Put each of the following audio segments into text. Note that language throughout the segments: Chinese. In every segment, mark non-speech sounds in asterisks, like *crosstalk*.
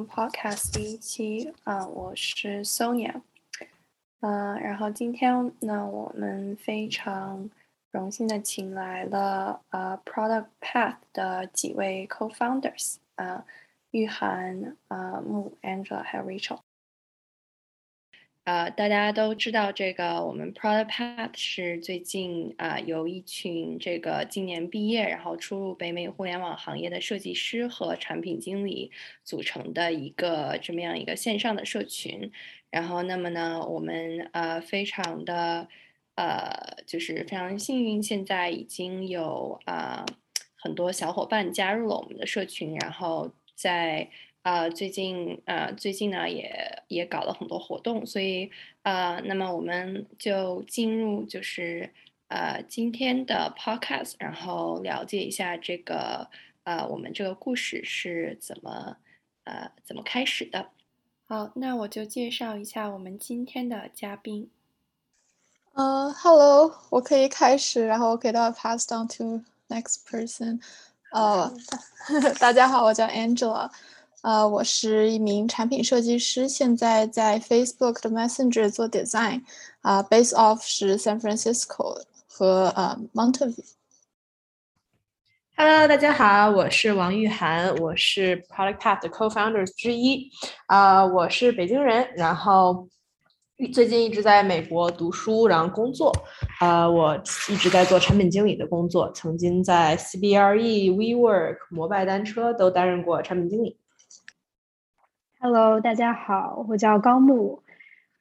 Podcast 第一期啊，我是 Sonia，嗯，然后今天呢，我们非常荣幸的请来了啊 Product Path 的几位 Co-founders 啊，玉涵啊、木 Angela 还有 Rachel。呃，大家都知道这个，我们 Product Path 是最近啊，由一群这个今年毕业，然后初入北美互联网行业的设计师和产品经理组成的一个这么样一个线上的社群。然后，那么呢，我们呃非常的呃，就是非常幸运，现在已经有啊很多小伙伴加入了我们的社群，然后在。啊，最近啊，最近呢也也搞了很多活动，所以啊，那么我们就进入就是呃今天的 podcast，然后了解一下这个呃我们这个故事是怎么呃怎么开始的。好，那我就介绍一下我们今天的嘉宾。呃，Hello，我可以开始，然后给到 pass down to next person。呃，*laughs* 大家好，我叫 Angela。呃，我是一名产品设计师，现在在 Facebook 的 Messenger 做 design，啊，base off 是 San Francisco 和呃 Mountain View。Hello，大家好，我是王玉涵，我是 Product Path 的 co-founders 之一，啊，我是北京人，然后最近一直在美国读书，然后工作，啊，我一直在做产品经理的工作，曾经在 CBRE、WeWork、摩拜单车都担任过产品经理。Hello，大家好，我叫高木，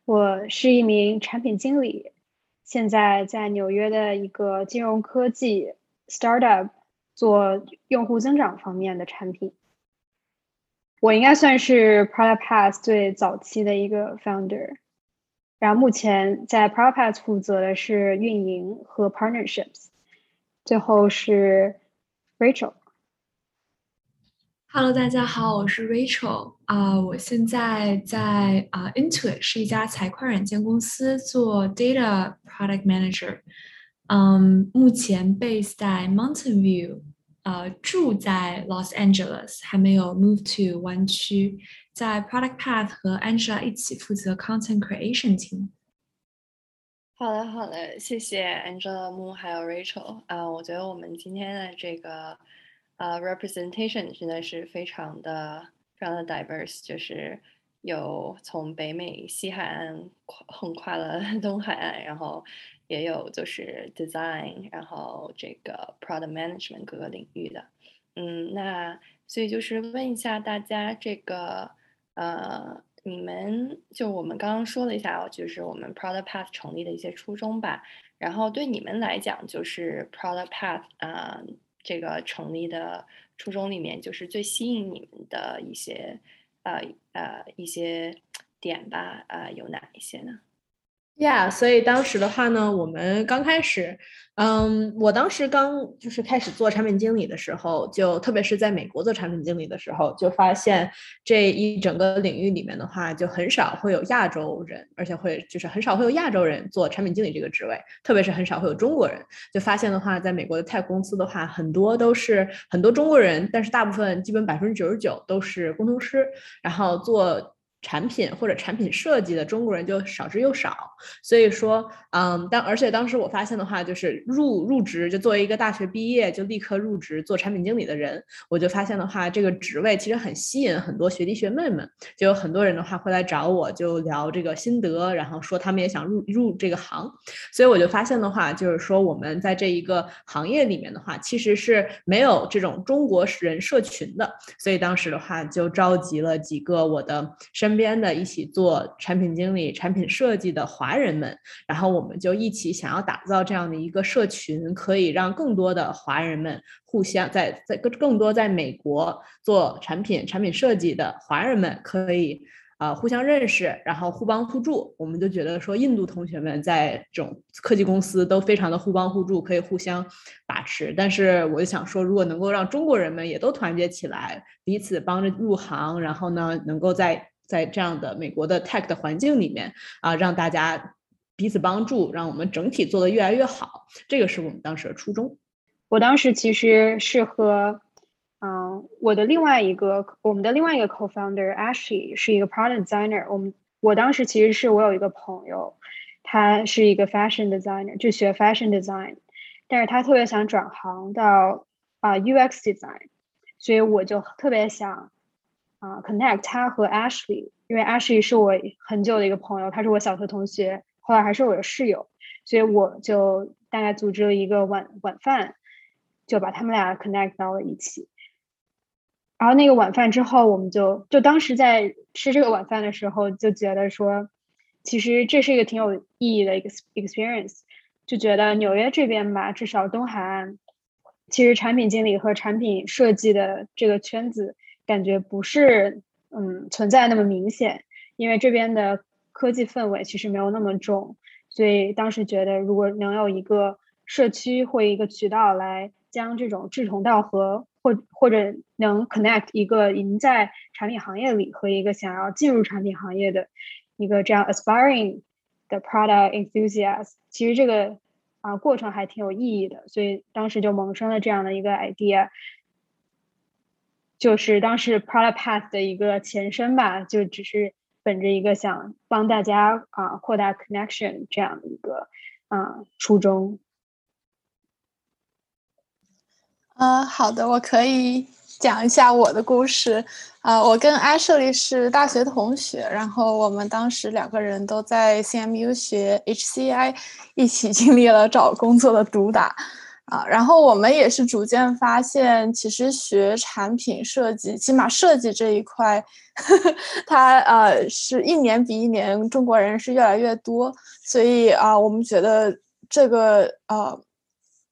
我是一名产品经理，现在在纽约的一个金融科技 startup 做用户增长方面的产品。我应该算是 Product Path 最早期的一个 founder，然后目前在 Product Path 负责的是运营和 partnerships。最后是 Rachel。Hello，大家好，我是 Rachel 啊，我现在在啊 Intuit 是一家财会软件公司做 Data Product Manager，嗯，目前 base 在 Mountain View，呃，住在 Los Angeles，还没有 move to 湾区，在 Product Path 和 Angela 一起负责 Content Creation team。好的，好的，谢谢 Angela、木还有 Rachel 啊，我觉得我们今天的这个。 呃，representation 真的是非常的非常的 diverse，就是有从北美西海岸横跨了 *laughs* 东海岸，然后也有就是 design，然后这个 product management 各个领域的。嗯，那所以就是问一下大家，这个呃，你们就我们刚刚说了一下，就是我们 product path 成立的一些初衷吧。然后对你们来讲，就是 product path 啊。这个成立的初衷里面，就是最吸引你们的一些呃呃一些点吧，呃，有哪一些呢？？Yeah，所以当时的话呢，我们刚开始，嗯，我当时刚就是开始做产品经理的时候，就特别是在美国做产品经理的时候，就发现这一整个领域里面的话，就很少会有亚洲人，而且会就是很少会有亚洲人做产品经理这个职位，特别是很少会有中国人。就发现的话，在美国的 tech 公司的话，很多都是很多中国人，但是大部分基本百分之九十九都是工程师，然后做。产品或者产品设计的中国人就少之又少，所以说，嗯，但而且当时我发现的话，就是入入职就作为一个大学毕业就立刻入职做产品经理的人，我就发现的话，这个职位其实很吸引很多学弟学妹们，就有很多人的话会来找我，就聊这个心得，然后说他们也想入入这个行，所以我就发现的话，就是说我们在这一个行业里面的话，其实是没有这种中国人社群的，所以当时的话就召集了几个我的身。身边的一起做产品经理、产品设计的华人们，然后我们就一起想要打造这样的一个社群，可以让更多的华人们互相在在更更多在美国做产品、产品设计的华人们可以啊互相认识，然后互帮互助。我们就觉得说，印度同学们在这种科技公司都非常的互帮互助，可以互相把持。但是我就想说，如果能够让中国人们也都团结起来，彼此帮着入行，然后呢，能够在在这样的美国的 tech 的环境里面啊，让大家彼此帮助，让我们整体做得越来越好，这个是我们当时的初衷。我当时其实是和嗯，我的另外一个，我们的另外一个 co-founder Ashley 是一个 product designer。我们我当时其实是我有一个朋友，他是一个 fashion designer，就学 fashion design，但是他特别想转行到啊 UX design，所以我就特别想啊 connect 他和 Ashley，因为 Ashley 是我很久的一个朋友，他是我小学同学，后来还是我的室友，所以我就大概组织了一个晚晚饭，就把他们俩 connect 到了一起。然后那个晚饭之后，我们就就当时在吃这个晚饭的时候，就觉得说，其实这是一个挺有意义的一个 experience。就觉得纽约这边吧，至少东海岸，其实产品经理和产品设计的这个圈子，感觉不是嗯存在那么明显，因为这边的科技氛围其实没有那么重。所以当时觉得，如果能有一个社区或一个渠道来将这种志同道合。或或者能 connect 一个已经在产品行业里和一个想要进入产品行业的一个这样 aspiring 的 product enthusiast，其实这个啊过程还挺有意义的，所以当时就萌生了这样的一个 idea，就是当时 product path 的一个前身吧，就只是本着一个想帮大家啊扩大 connection 这样的一个啊初衷。嗯，好的，我可以讲一下我的故事。啊，我跟 Ashley 是大学同学，然后我们当时两个人都在 CMU 学 HCI，一起 *laughs* 经历了找工作的毒打。啊，然后我们也是逐渐发现，其实学产品设计，起码设计这一块，*laughs* 它呃是一年比一年中国人是越来越多，所以啊，我们觉得这个呃。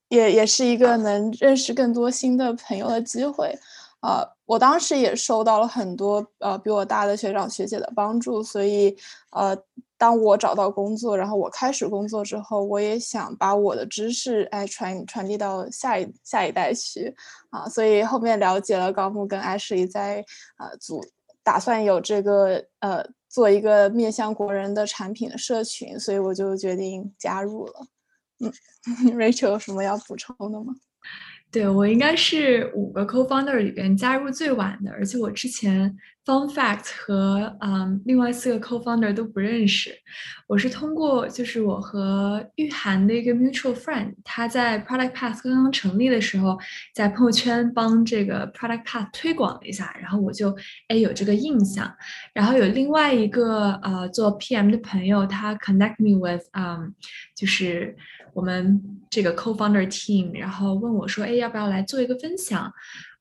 也也是一个能认识更多新的朋友的机会，啊，我当时也受到了很多呃比我大的学长学姐的帮助，所以呃，当我找到工作，然后我开始工作之后，我也想把我的知识哎传传递到下一下一代去，啊，所以后面了解了高木跟 Ashley 在呃组打算有这个呃做一个面向国人的产品的社群，所以我就决定加入了。嗯，*laughs* Rachel 有什么要补充的吗？对我应该是五个 co-founder 里边加入最晚的，而且我之前 fun fact 和嗯另外四个 co-founder 都不认识。我是通过就是我和玉涵的一个 mutual friend，他在 Product Path 刚刚成立的时候，在朋友圈帮这个 Product Path 推广了一下，然后我就哎有这个印象。然后有另外一个呃做 PM 的朋友，他 connect me with 嗯就是。我们这个 co-founder team，然后问我说：“哎，要不要来做一个分享？”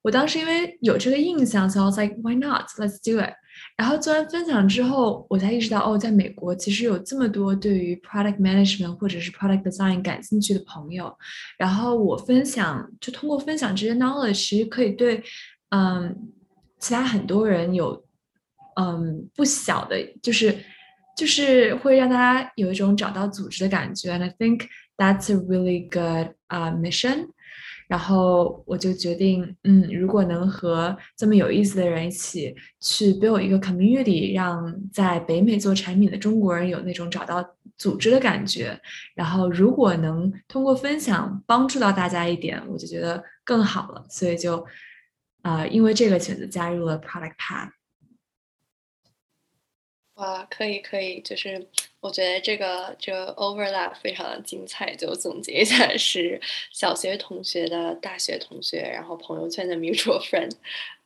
我当时因为有这个印象，所以 I was like, "Why not? Let's do it." 然后做完分享之后，我才意识到，哦，在美国其实有这么多对于 product management 或者是 product design 感兴趣的朋友。然后我分享，就通过分享这些 knowledge，其实可以对，嗯，其他很多人有，嗯，不小的，就是就是会让大家有一种找到组织的感觉。And I think That's a really good 啊 mission，然后我就决定，嗯，如果能和这么有意思的人一起去 build 一个 community，让在北美做产品的中国人有那种找到组织的感觉，然后如果能通过分享帮助到大家一点，我就觉得更好了，所以就啊，因为这个选择加入了 Product Path。哇，可以可以，就是我觉得这个这个 overlap 非常的精彩。就总结一下，是小学同学的大学同学，然后朋友圈的 mutual friend。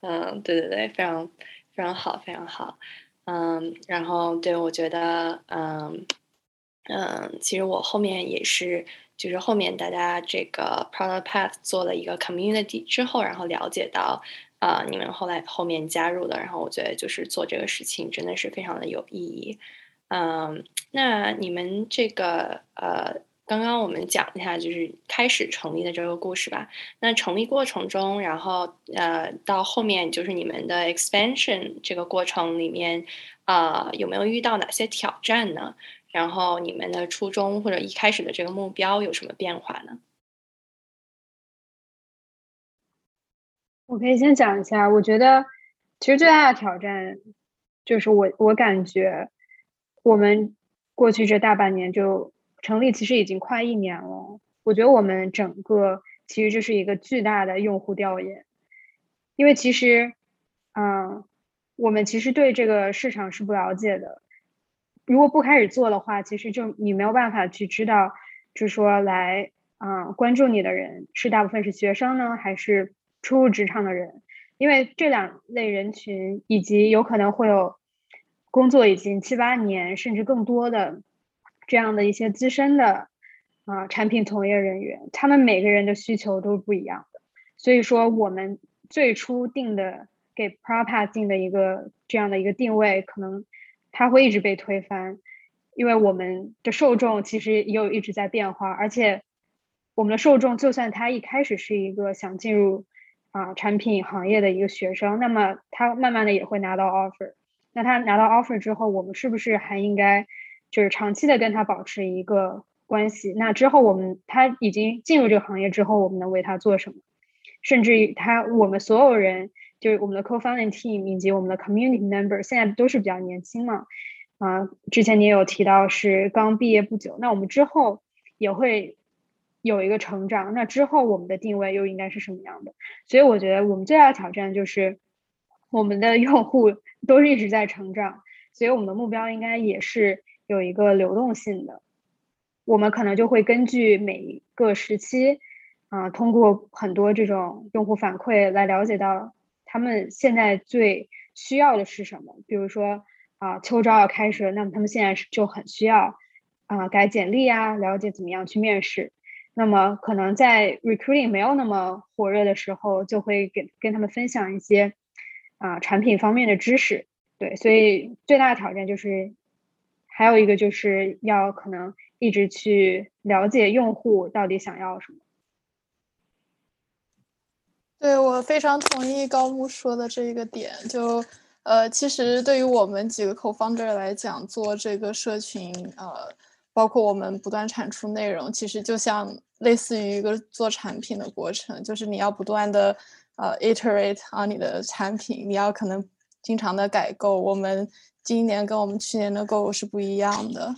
嗯，对对对，非常非常好，非常好。嗯，然后对我觉得，嗯嗯，其实我后面也是，就是后面大家这个 product path 做了一个 community 之后，然后了解到。啊，你们后来后面加入的，然后我觉得就是做这个事情真的是非常的有意义。嗯，那你们这个呃，刚刚我们讲一下就是开始成立的这个故事吧。那成立过程中，然后呃，到后面就是你们的 expansion 这个过程里面，啊，有没有遇到哪些挑战呢？然后你们的初衷或者一开始的这个目标有什么变化呢？我可以先讲一下，我觉得其实最大的挑战就是我我感觉我们过去这大半年就成立，其实已经快一年了。我觉得我们整个其实这是一个巨大的用户调研，因为其实，嗯，我们其实对这个市场是不了解的。如果不开始做的话，其实就你没有办法去知道，就是说来，嗯，关注你的人是大部分是学生呢，还是初入职场的人？因为这两类人群以及有可能会有工作已经七八年甚至更多的这样的一些资深的啊产品从业人员，他们每个人的需求都是不一样的。所以说，我们最初定的给 Propa 定的一个这样的一个定位，可能它会一直被推翻，因为我们的受众其实也有一直在变化，而且我们的受众就算他一开始是一个想进入啊产品行业的一个学生，那么他慢慢的也会拿到 offer。那他拿到 offer 之后，我们是不是还应该就是长期的跟他保持一个关系？那之后我们他已经进入这个行业之后，我们能为他做什么？甚至于他，我们所有人，就是我们的 co-founding team 以及我们的 community member，现在都是比较年轻嘛，啊，之前你也有提到是刚毕业不久，那我们之后也会有一个成长，那之后我们的定位又应该是什么样的？所以我觉得我们最大的挑战就是我们的用户 *laughs* 都是一直在成长，所以我们的目标应该也是有一个流动性的，我们可能就会根据每一个时期。啊，通过很多这种用户反馈来了解到他们现在最需要的是什么。比如说啊，秋招要开始了，那么他们现在是就很需要啊改简历啊，了解怎么样去面试。那么可能在 recruiting 没有那么火热的时候，就会给跟他们分享一些啊产品方面的知识。对，所以最大的挑战就是还有一个就是要可能一直去了解用户到底想要什么。对我非常同意高木说的这个点，就呃，其实对于我们几个 co-founder 来讲，做这个社群，呃，包括我们不断产出内容，其实就像类似于一个做产品的过程，就是你要不断的呃 iterate on 你的产品，你要可能经常的改购。我们今年跟我们去年的购是不一样的，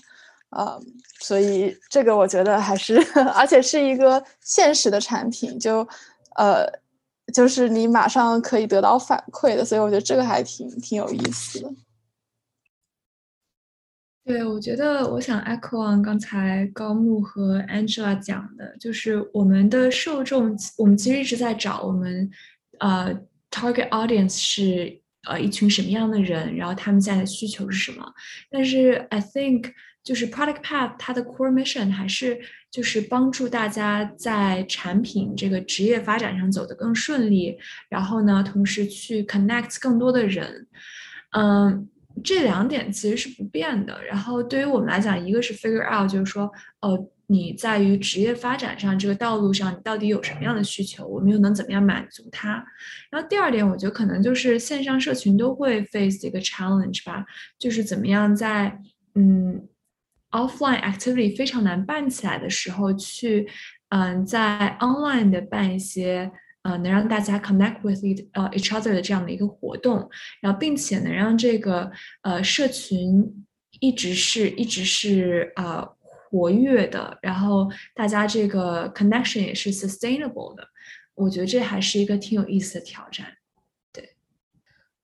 啊，所以这个我觉得还是，而且是一个现实的产品，就呃。就是你马上可以得到反馈的，所以我觉得这个还挺挺有意思的。对，我觉得我想 echo on 刚才高木和 Angela 讲的，就是我们的受众，我们其实一直在找我们呃 target audience 是呃一群什么样的人，然后他们现在的需求是什么。但是 I think 就是 Product Path 它的 core mission 还是。就是帮助大家在产品这个职业发展上走得更顺利，然后呢，同时去 connect 更多的人，嗯，这两点其实是不变的。然后对于我们来讲，一个是 figure out，就是说，呃，你在于职业发展上这个道路上，你到底有什么样的需求，我们又能怎么样满足它？然后第二点，我觉得可能就是线上社群都会 face 一个 challenge 吧，就是怎么样在，嗯。offline activity 非常难办起来的时候，去嗯，在 online 的办一些呃能让大家 connect with 呃 each other 的这样的一个活动，然后并且能让这个呃社群一直是一直是呃活跃的，然后大家这个 connection 也是 sustainable 的，我觉得这还是一个挺有意思的挑战。对。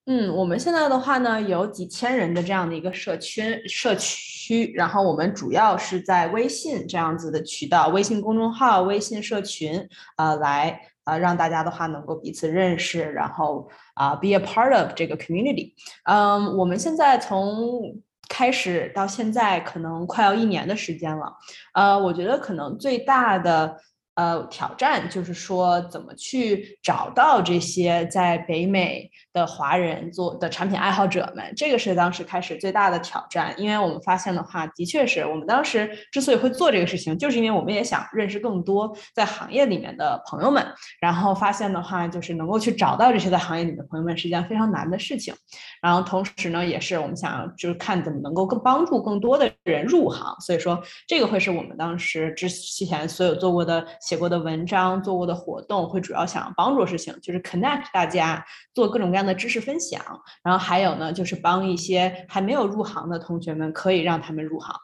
嗯，我们现在的话呢，有几千人的这样的一个社区社区，然后我们主要是在微信这样子的渠道，微信公众号、微信社群，呃，来啊让大家的话能够彼此认识，然后啊，be a part of 这个 community。嗯，我们现在从开始到现在，可能快要一年的时间了。呃，我觉得可能最大的。呃，挑战就是说，怎么去找到这些在北美的华人做的产品爱好者们？这个是当时开始最大的挑战，因为我们发现的话，的确是我们当时之所以会做这个事情，就是因为我们也想认识更多在行业里面的朋友们。然后发现的话，就是能够去找到这些在行业里的朋友们是一件非常难的事情。然后同时呢，也是我们想就是看怎么能够更帮助更多的人入行。所以说，这个会是我们当时之前所有做过的。写过的文章、做过的活动，会主要想帮助事情，就是 connect 大家，做各种各样的知识分享。然后还有呢，就是帮一些还没有入行的同学们，可以让他们入行。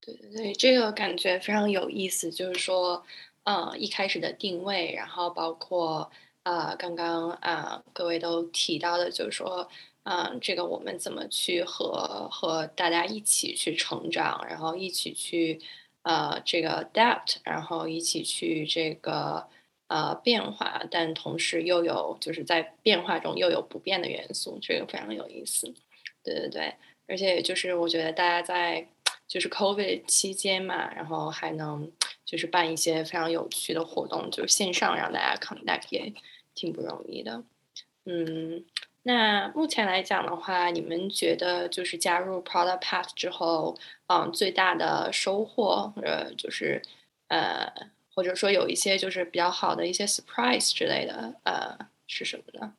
对对对，这个感觉非常有意思。就是说，嗯，一开始的定位，然后包括啊，刚刚啊各位都提到的，就是说，嗯，这个我们怎么去和和大家一起去成长，然后一起去呃这个 adapt，然后一起去这个呃变化，但同时又有就是在变化中又有不变的元素，这个非常有意思。对对对，而且就是我觉得大家在就是 COVID 期间嘛，然后还能就是办一些非常有趣的活动，就是线上让大家 connect 也挺不容易的。嗯，那目前来讲的话，你们觉得就是加入 Product Path 之后，嗯，最大的收获或者就是呃，或者说有一些就是比较好的一些 surprise 之类的，呃，是什么呢？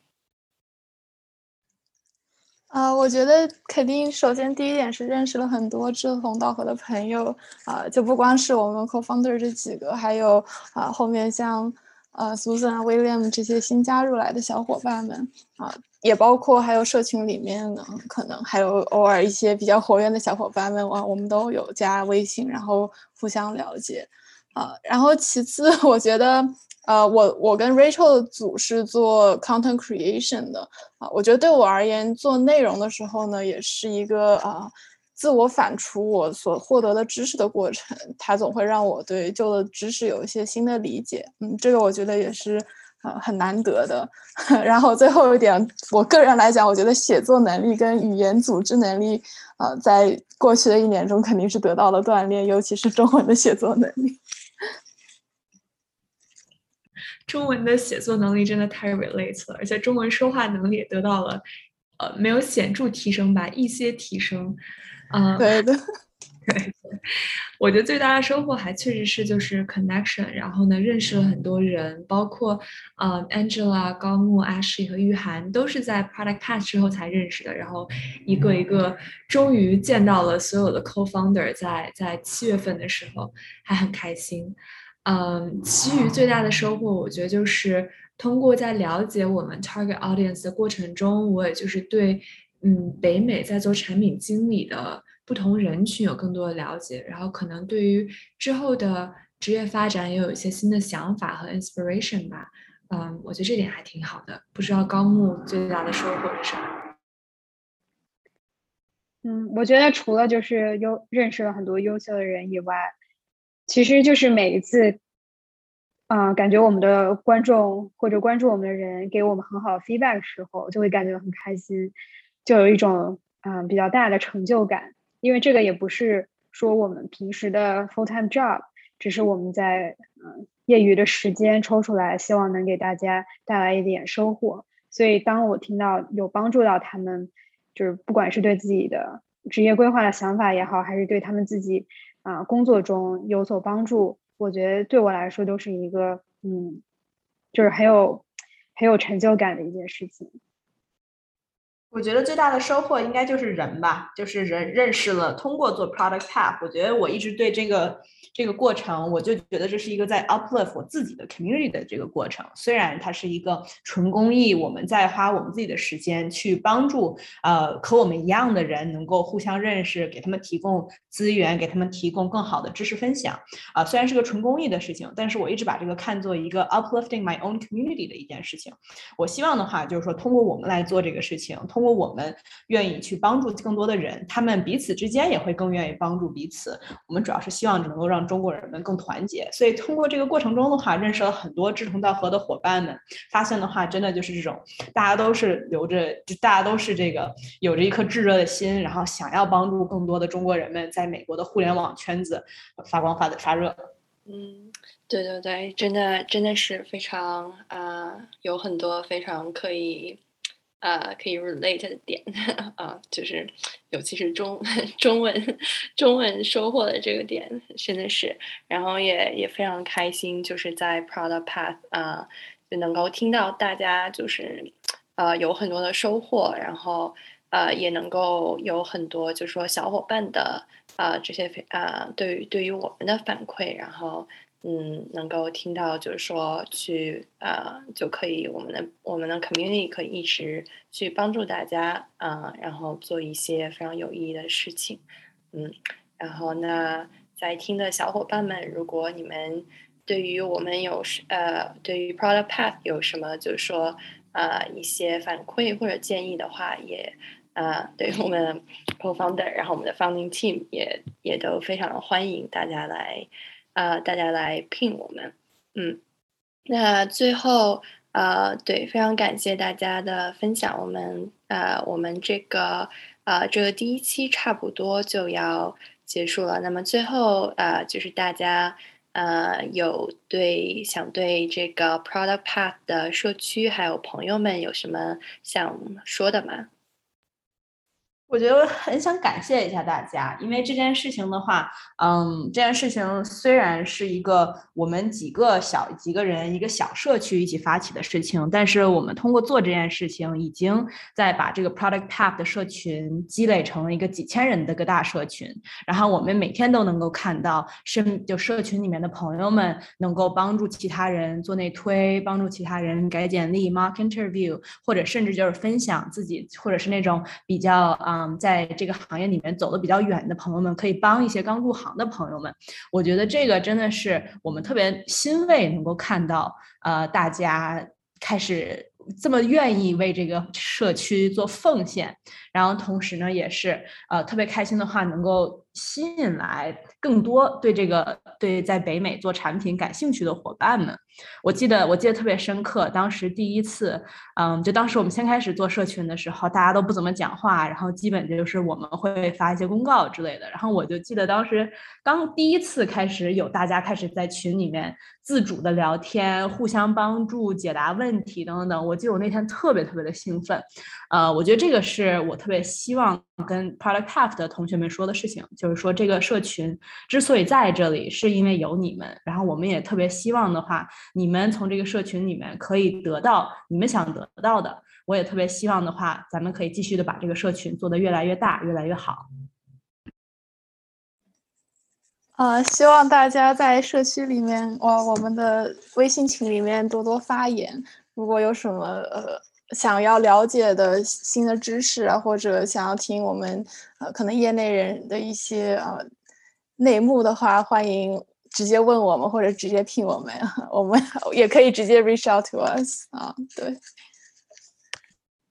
啊，我觉得肯定，首先第一点是认识了很多志同道合的朋友，啊，就不光是我们 co-founder 这几个，还有啊后面像呃 Susan、William 这些新加入来的小伙伴们，啊，也包括还有社群里面呢，可能还有偶尔一些比较活跃的小伙伴们，啊，我们都有加微信，然后互相了解，啊，然后其次我觉得。呃，我我跟 Rachel 的组是做 content creation 的啊，我觉得对我而言，做内容的时候呢，也是一个啊，自我反刍我所获得的知识的过程。它总会让我对旧的知识有一些新的理解，嗯，这个我觉得也是呃很难得的。*laughs* 然后最后一点，我个人来讲，我觉得写作能力跟语言组织能力，呃，在过去的一年中肯定是得到了锻炼，尤其是中文的写作能力。*laughs* 中文的写作能力真的太 relate 了，而且中文说话能力也得到了，呃，没有显著提升吧，一些提升。嗯，对的，*laughs* 对。我觉得最大的收获还确实是就是 connection，然后呢，认识了很多人，包括呃 Angela、高木、Ashley 和玉涵，都是在 Product Path 之后才认识的。然后一个一个，终于见到了所有的 co-founder，在在七月份的时候还很开心。嗯，其余最大的收获，我觉得就是通过在了解我们 target audience 的过程中，我也就是对嗯北美在做产品经理的不同人群有更多的了解，然后可能对于之后的职业发展也有一些新的想法和 inspiration 吧。嗯，我觉得这点还挺好的。不知道高木最大的收获是什么？嗯，我觉得除了就是优认识了很多优秀的人以外。其实就是每一次，啊，感觉我们的观众或者关注我们的人给我们很好的 feedback 时候，就会感觉很开心，就有一种嗯比较大的成就感。因为这个也不是说我们平时的 full time job，只是我们在嗯业余的时间抽出来，希望能给大家带来一点收获。所以当我听到有帮助到他们，就是不管是对自己的职业规划的想法也好，还是对他们自己。啊，工作中有所帮助，我觉得对我来说都是一个，嗯，就是很有很有成就感的一件事情。我觉得最大的收获应该就是人吧，就是人认识了，通过做 product path，我觉得我一直对这个。这个过程，我就觉得这是一个在 uplift 我自己的 community 的这个过程。虽然它是一个纯公益，我们在花我们自己的时间去帮助呃和我们一样的人能够互相认识，给他们提供资源，给他们提供更好的知识分享。啊，虽然是个纯公益的事情，但是我一直把这个看作一个 uplifting my own community 的一件事情。我希望的话，就是说通过我们来做这个事情，通果我们愿意去帮助更多的人，他们彼此之间也会更愿意帮助彼此。我们主要是希望能够让中国人们更团结，所以通过这个过程中的话，认识了很多志同道合的伙伴们。发现的话，真的就是这种，大家都是留着，就大家都是这个有着一颗炙热的心，然后想要帮助更多的中国人们在美国的互联网圈子发光发的发热。嗯，对对对，真的真的是非常啊，有很多非常可以。呃，可以 relate 的点 *laughs* 啊，就是尤其是中 *laughs* 中文中文收获的这个点，真的是，然后也也非常开心，就是在 Product Path 啊，就能够听到大家就是呃有很多的收获，然后呃也能够有很多就是说小伙伴的啊这些啊对于对于我们的反馈，然后。嗯，能够听到就是说去啊，就可以我们的我们的 community 可以一直去帮助大家啊，然后做一些非常有意义的事情。嗯，然后那在听的小伙伴们，如果你们对于我们有呃，对于 Product Path 有什么就是说呃一些反馈或者建议的话，也呃对于我们 *laughs* Co-founder，然后我们的 Founding Team 也也都非常欢迎大家来呃大家来聘我们，嗯，那最后呃对，非常感谢大家的分享，我们呃我们这个呃这个第一期差不多就要结束了，那么最后呃就是大家。呃，有对想对这个 Product Path 的社区还有朋友们有什么想说的吗？我觉得很想感谢一下大家，因为这件事情的话，嗯，这件事情虽然是一个我们几个小几个人一个小社区一起发起的事情，但是我们通过做这件事情，已经在把这个 Product Path 的社群积累成了一个几千人的个大社群。然后我们每天都能够看到，身就社群里面的朋友们能够帮助其他人做内推，帮助其他人改简历、Mock Interview，或者甚至就是分享自己，或者是那种比较啊。嗯，在这个行业里面走的比较远的朋友们，可以帮一些刚入行的朋友们。我觉得这个真的是我们特别欣慰，能够看到，呃，大家开始这么愿意为这个社区做奉献。然后同时呢，也是呃特别开心的话，能够吸引来更多对这个对在北美做产品感兴趣的伙伴们。我记得我记得特别深刻，当时第一次，嗯，就当时我们先开始做社群的时候，大家都不怎么讲话，然后基本就是我们会发一些公告之类的。然后我就记得当时刚第一次开始有大家开始在群里面自主的聊天，互相帮助解答问题等等等。我记得我那天特别特别的兴奋，呃，我觉得这个是我特别希望跟 Product Path 的同学们说的事情，就是说这个社群之所以在这里，是因为有你们。然后我们也特别希望的话。你们从这个社群里面可以得到你们想得到的，我也特别希望的话，咱们可以继续的把这个社群做得越来越大，越来越好。呃，希望大家在社区里面，哇，我们的微信群里面多多发言。如果有什么呃想要了解的新的知识啊，或者想要听我们呃可能业内人的一些呃内幕的话，欢迎。直接问我们，或者直接聘我们，*laughs* 我们也可以直接 reach out to us 啊。对，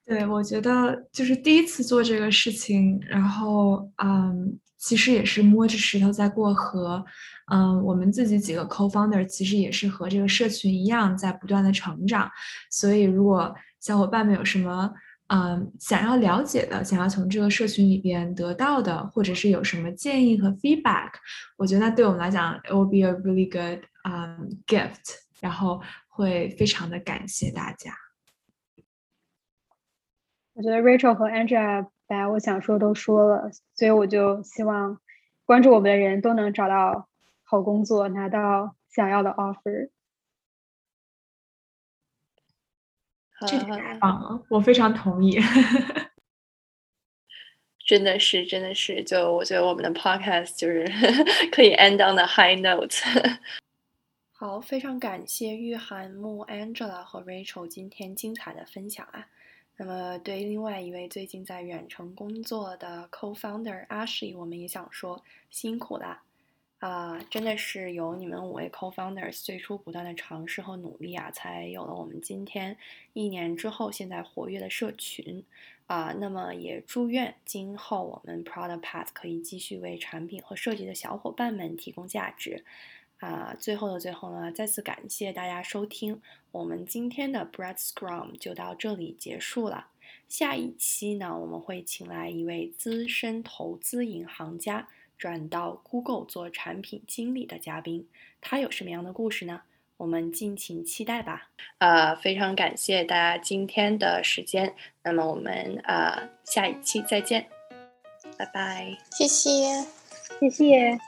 对，我觉得就是第一次做这个事情，然后嗯，其实也是摸着石头在过河。嗯，我们自己几个 co-founder 其实也是和这个社群一样，在不断的成长。所以，如果小伙伴们有什么，嗯，想要了解的，想要从这个社群里边得到的，或者是有什么建议和 feedback，我觉得对我们来讲，it will be a really good um gift，然后会非常的感谢大家。我觉得 Rachel 和 Angela 把我想说都说了，所以我就希望关注我们的人都能找到好工作，拿到想要的 offer。这太棒了，我非常同意。*laughs* 真的是，真的是，就我觉得我们的 podcast 就是 *laughs* 可以 end on the high note。*laughs* 好，非常感谢玉涵木 Angela 和 Rachel 今天精彩的分享啊。那么对另外一位最近在远程工作的 co-founder Ashley，我们也想说辛苦啦。啊，真的是有你们五位 co-founders 最初不断的尝试和努力啊，才有了我们今天一年之后现在活跃的社群啊。那么也祝愿今后我们 Product Path 可以继续为产品和设计的小伙伴们提供价值啊。最后的最后呢，再次感谢大家收听我们今天的 Bread Scrum 就到这里结束了。下一期呢，我们会请来一位资深投资银行家。转到 Google 做产品经理的嘉宾，他有什么样的故事呢？我们敬请期待吧。呃，非常感谢大家今天的时间，那么我们呃下一期再见，拜拜，谢谢，谢谢。